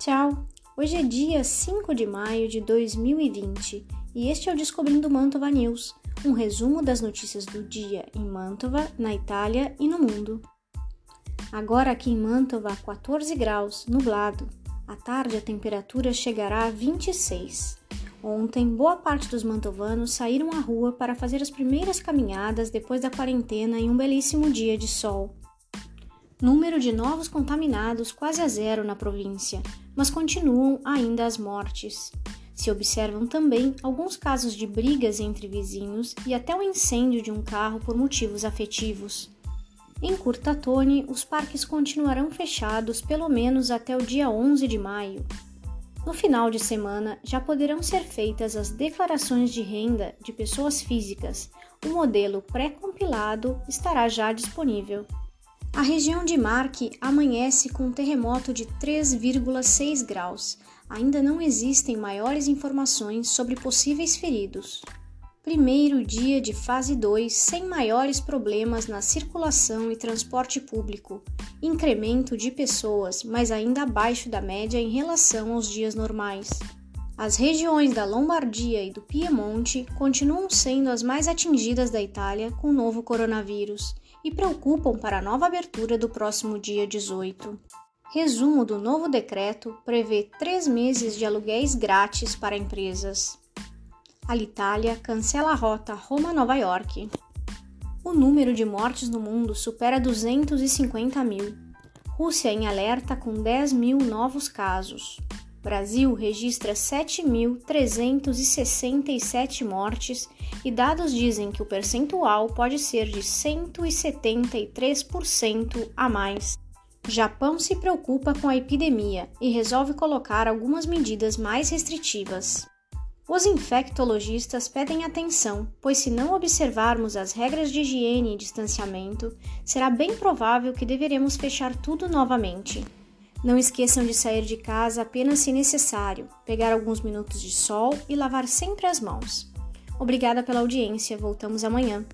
Tchau! Hoje é dia 5 de maio de 2020 e este é o Descobrindo Mantova News, um resumo das notícias do dia em Mantova, na Itália e no mundo. Agora aqui em Mantova, 14 graus, nublado. À tarde a temperatura chegará a 26. Ontem, boa parte dos mantovanos saíram à rua para fazer as primeiras caminhadas depois da quarentena em um belíssimo dia de sol. Número de novos contaminados quase a zero na província, mas continuam ainda as mortes. Se observam também alguns casos de brigas entre vizinhos e até o incêndio de um carro por motivos afetivos. Em Curtatone, os parques continuarão fechados pelo menos até o dia 11 de maio. No final de semana, já poderão ser feitas as declarações de renda de pessoas físicas. O modelo pré-compilado estará já disponível. A região de Marque amanhece com um terremoto de 3,6 graus. Ainda não existem maiores informações sobre possíveis feridos. Primeiro dia de fase 2 sem maiores problemas na circulação e transporte público. Incremento de pessoas, mas ainda abaixo da média em relação aos dias normais. As regiões da Lombardia e do Piemonte continuam sendo as mais atingidas da Itália com o novo coronavírus e preocupam para a nova abertura do próximo dia 18. Resumo do novo decreto prevê três meses de aluguéis grátis para empresas. Alitalia cancela a rota Roma-Nova York. O número de mortes no mundo supera 250 mil. Rússia em alerta com 10 mil novos casos. Brasil registra 7.367 mortes e dados dizem que o percentual pode ser de 173% a mais. Japão se preocupa com a epidemia e resolve colocar algumas medidas mais restritivas. Os infectologistas pedem atenção, pois se não observarmos as regras de higiene e distanciamento, será bem provável que deveremos fechar tudo novamente. Não esqueçam de sair de casa apenas se necessário, pegar alguns minutos de sol e lavar sempre as mãos. Obrigada pela audiência, voltamos amanhã.